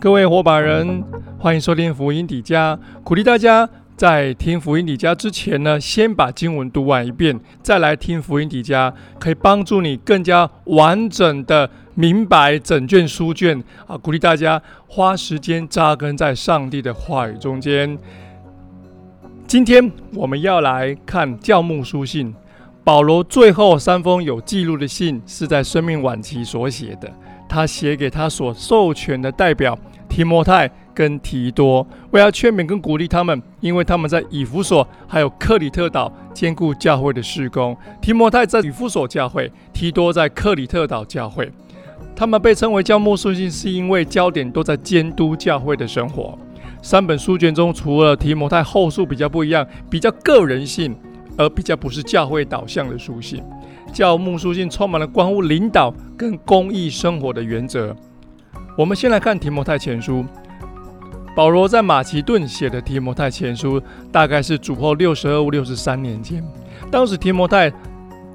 各位火把人，欢迎收听福音底家。鼓励大家在听福音底家之前呢，先把经文读完一遍，再来听福音底家，可以帮助你更加完整的明白整卷书卷啊！鼓励大家花时间扎根在上帝的话语中间。今天我们要来看教牧书信，保罗最后三封有记录的信是在生命晚期所写的，他写给他所授权的代表。提摩太跟提多，为了劝勉跟鼓励他们，因为他们在以弗所还有克里特岛兼顾教会的事工。提摩太在以弗所教会，提多在克里特岛教会。他们被称为教牧书信，是因为焦点都在监督教会的生活。三本书卷中，除了提摩太后书比较不一样，比较个人性，而比较不是教会导向的书信。教牧书信充满了关乎领导跟公益生活的原则。我们先来看提摩太前书。保罗在马其顿写的提摩太前书，大概是主后六十二、六十三年间。当时提摩太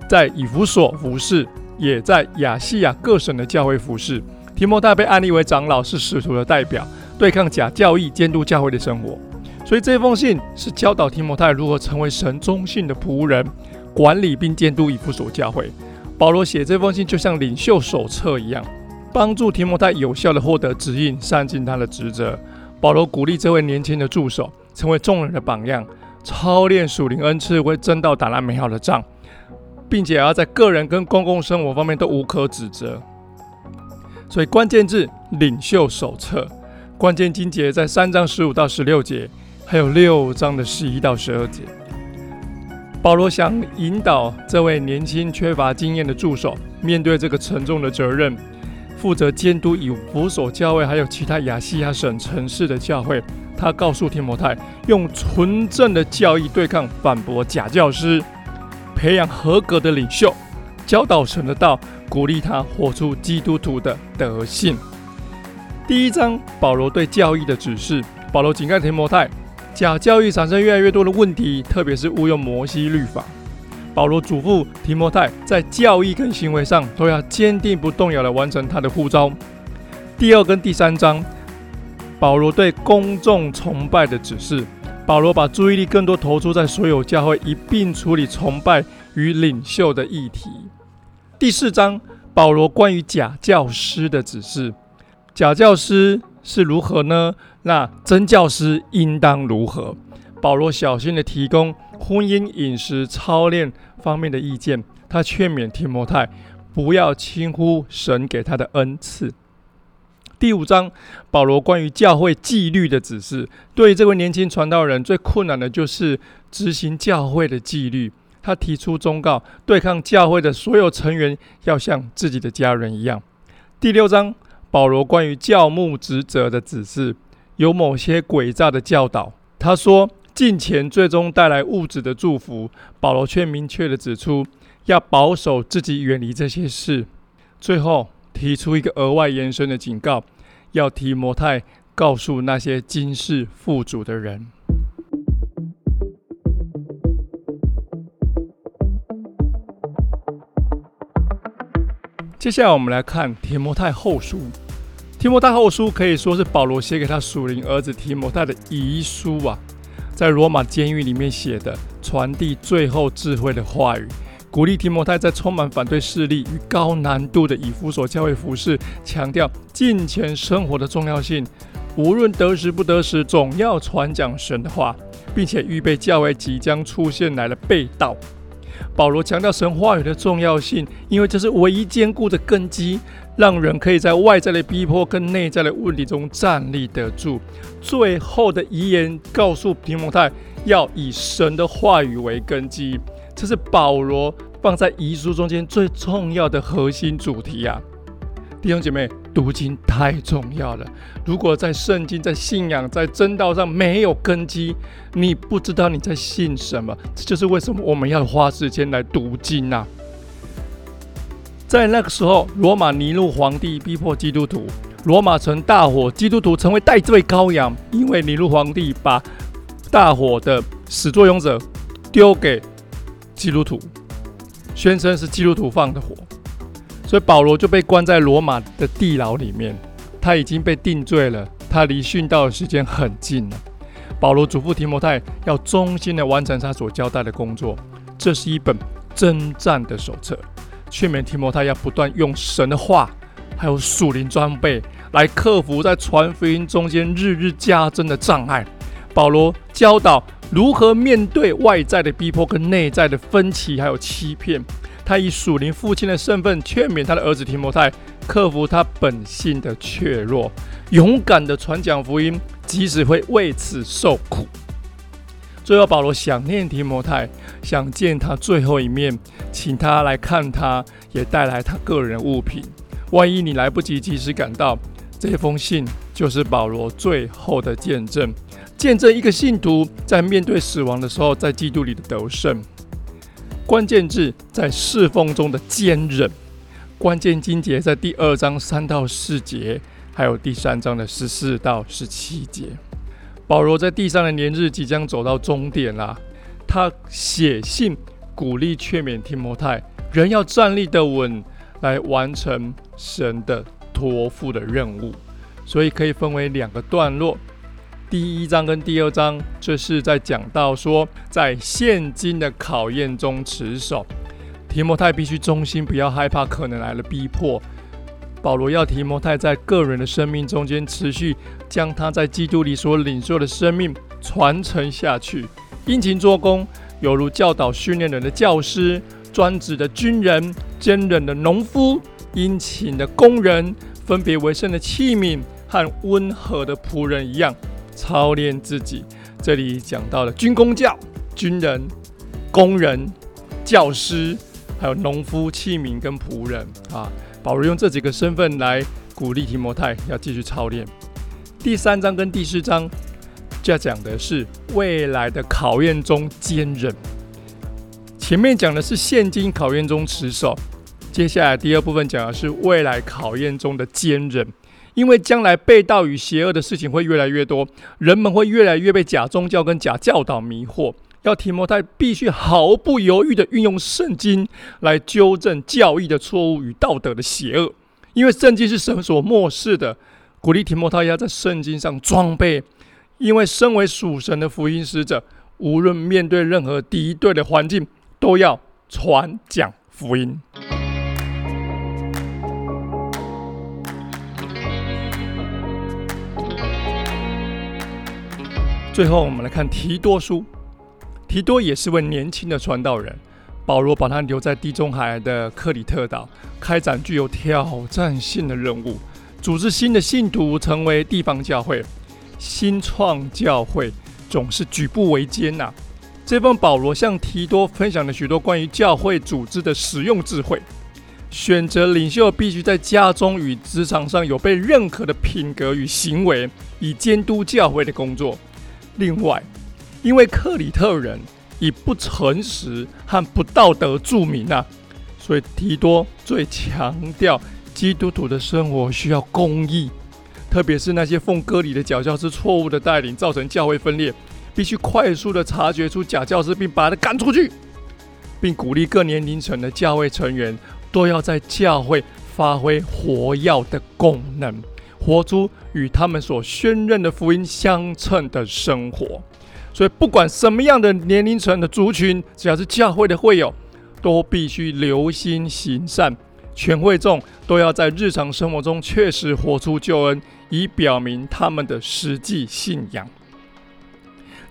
在以弗所服侍，也在亚细亚各省的教会服侍。提摩太被安立为长老，是使徒的代表，对抗假教义，监督教会的生活。所以这封信是教导提摩太如何成为神忠信的仆人，管理并监督以弗所教会。保罗写这封信就像领袖手册一样。帮助提摩太有效的获得指引，善尽他的职责。保罗鼓励这位年轻的助手成为众人的榜样，操练属灵恩赐，为真道打那美好的仗，并且要在个人跟公共生活方面都无可指责。所以关键字领袖手册，关键经节在三章十五到十六节，还有六章的十一到十二节。保罗想引导这位年轻缺乏经验的助手面对这个沉重的责任。负责监督以弗所教会，还有其他亚细亚省城市的教会。他告诉提摩太，用纯正的教义对抗、反驳假教师，培养合格的领袖，教导神的道，鼓励他活出基督徒的德性。第一章，保罗对教义的指示。保罗警告提摩太，假教义产生越来越多的问题，特别是误用摩西律法。保罗嘱咐提摩太，在教义跟行为上都要坚定不动摇的完成他的呼召。第二跟第三章，保罗对公众崇拜的指示。保罗把注意力更多投注在所有教会一并处理崇拜与领袖的议题。第四章，保罗关于假教师的指示。假教师是如何呢？那真教师应当如何？保罗小心的提供婚姻、饮食、操练方面的意见。他劝勉提摩太不要轻忽神给他的恩赐。第五章，保罗关于教会纪律的指示。对于这位年轻传道人，最困难的就是执行教会的纪律。他提出忠告，对抗教会的所有成员要像自己的家人一样。第六章，保罗关于教牧职责的指示，有某些诡诈的教导。他说。金钱最终带来物质的祝福，保罗却明确的指出，要保守自己远离这些事。最后提出一个额外延伸的警告，要提摩太告诉那些今世富足的人。接下来我们来看提摩太后书。提摩太后书可以说是保罗写给他属灵儿子提摩太的遗书啊。在罗马监狱里面写的，传递最后智慧的话语，鼓励提摩太在充满反对势力与高难度的以弗所教会服侍，强调金钱生活的重要性。无论得时不得时，总要传讲神的话，并且预备教会即将出现来的被盗。保罗强调神话语的重要性，因为这是唯一坚固的根基。让人可以在外在的逼迫跟内在的问题中站立得住。最后的遗言告诉提摩太，要以神的话语为根基，这是保罗放在遗书中间最重要的核心主题啊！弟兄姐妹，读经太重要了。如果在圣经、在信仰、在真道上没有根基，你不知道你在信什么。这就是为什么我们要花时间来读经啊！在那个时候，罗马尼禄皇帝逼迫基督徒，罗马城大火，基督徒成为代罪羔羊，因为尼禄皇帝把大火的始作俑者丢给基督徒，宣称是基督徒放的火，所以保罗就被关在罗马的地牢里面。他已经被定罪了，他离殉道的时间很近了。保罗嘱咐提摩太要忠心的完成他所交代的工作。这是一本征战的手册，劝勉提摩太要不断用神的话，还有属灵装备来克服在传福音中间日日加增的障碍。保罗教导如何面对外在的逼迫跟内在的分歧，还有欺骗。他以属灵父亲的身份劝勉他的儿子提摩太，克服他本性的怯弱，勇敢的传讲福音，即使会为此受苦。最后，保罗想念提摩太，想见他最后一面，请他来看他，也带来他个人物品。万一你来不及及时赶到，这封信就是保罗最后的见证，见证一个信徒在面对死亡的时候，在基督里的得胜。关键字在侍奉中的坚韧，关键经节在第二章三到四节，还有第三章的十四到十七节。保罗在地上的年日即将走到终点啦，他写信鼓励劝勉提摩太，人要站立的稳，来完成神的托付的任务。所以可以分为两个段落，第一章跟第二章，这是在讲到说，在现今的考验中持守，提摩太必须忠心，不要害怕可能来的逼迫。保罗要提摩太在个人的生命中间持续将他在基督里所领受的生命传承下去，殷勤做工，犹如教导训练人的教师、专职的军人、坚韧的农夫、殷勤的工人、分别为圣的器皿和温和的仆人一样操练自己。这里讲到了军工教、军人、工人、教师，还有农夫、器皿跟仆人啊。保罗用这几个身份来鼓励提摩太要继续操练。第三章跟第四章就要讲的是未来的考验中坚韧。前面讲的是现今考验中持守，接下来第二部分讲的是未来考验中的坚韧。因为将来被盗与邪恶的事情会越来越多，人们会越来越被假宗教跟假教导迷惑。要提摩太必须毫不犹豫地运用圣经来纠正教义的错误与道德的邪恶，因为圣经是神所漠视的。鼓励提摩太要在圣经上装备，因为身为属神的福音使者，无论面对任何敌对的环境，都要传讲福音。最后，我们来看提多书。提多也是位年轻的传道人，保罗把他留在地中海的克里特岛，开展具有挑战性的任务，组织新的信徒成为地方教会。新创教会总是举步维艰呐。这份保罗向提多分享了许多关于教会组织的实用智慧。选择领袖必须在家中与职场上有被认可的品格与行为，以监督教会的工作。另外，因为克里特人以不诚实和不道德著名啊，所以提多最强调基督徒的生活需要公义，特别是那些奉割礼的假教师错误的带领，造成教会分裂，必须快速的察觉出假教师，并把他赶出去，并鼓励各年龄层的教会成员都要在教会发挥活耀的功能，活出与他们所宣认的福音相称的生活。所以，不管什么样的年龄层的族群，只要是教会的会友，都必须留心行善。全会众都要在日常生活中确实活出救恩，以表明他们的实际信仰。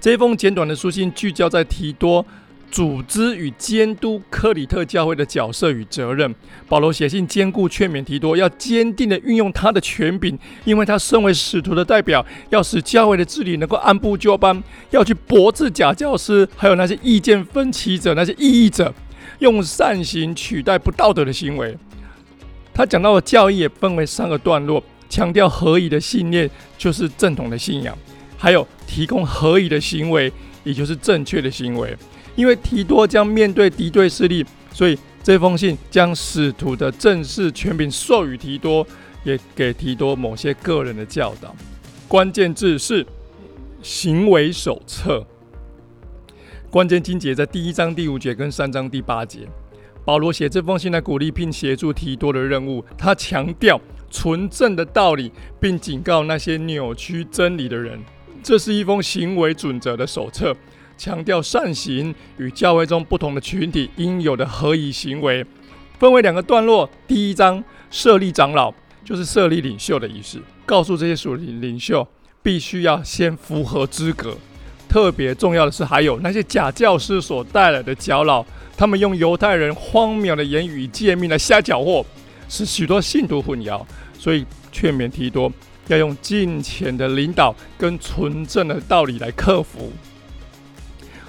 这封简短的书信聚焦在提多。组织与监督克里特教会的角色与责任。保罗写信兼顾劝勉提多，要坚定的运用他的权柄，因为他身为使徒的代表，要使教会的治理能够按部就班，要去驳斥假教师，还有那些意见分歧者、那些异议者，用善行取代不道德的行为。他讲到的教义也分为三个段落，强调合宜的信念就是正统的信仰，还有提供合宜的行为，也就是正确的行为。因为提多将面对敌对势力，所以这封信将使徒的正式权柄授予提多，也给提多某些个人的教导。关键字是行为手册。关键经节在第一章第五节跟三章第八节。保罗写这封信来鼓励并协助提多的任务，他强调纯正的道理，并警告那些扭曲真理的人。这是一封行为准则的手册，强调善行与教会中不同的群体应有的合宜行为，分为两个段落。第一章设立长老，就是设立领袖的仪式，告诉这些属灵领袖必须要先符合资格。特别重要的是，还有那些假教师所带来的搅扰。他们用犹太人荒谬的言语诫命来瞎搅和，使许多信徒混淆。所以劝勉提多要用金钱的领导跟纯正的道理来克服。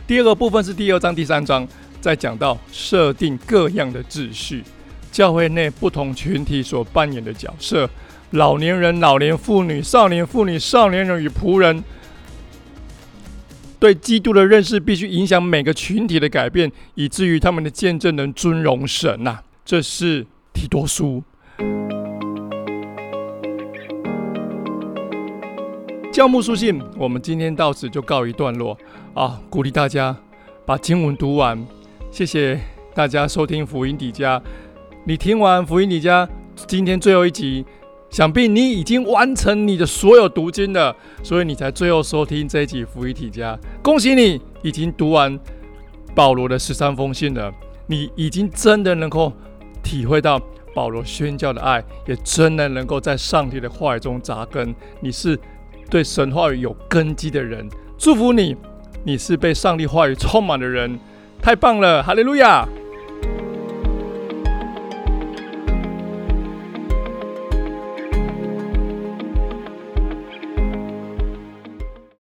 第二个部分是第二章第三章，在讲到设定各样的秩序，教会内不同群体所扮演的角色：老年人、老年妇女、少年妇女、少年人与仆人。对基督的认识必须影响每个群体的改变，以至于他们的见证能尊荣神呐。这是提多书。教牧书信，我们今天到此就告一段落啊！鼓励大家把经文读完。谢谢大家收听福音底家。你听完福音底家今天最后一集。想必你已经完成你的所有读经了，所以你才最后收听这一集福音底家。恭喜你已经读完保罗的十三封信了，你已经真的能够体会到保罗宣教的爱，也真的能够在上帝的话语中扎根。你是对神话语有根基的人，祝福你，你是被上帝话语充满的人，太棒了，哈利路亚。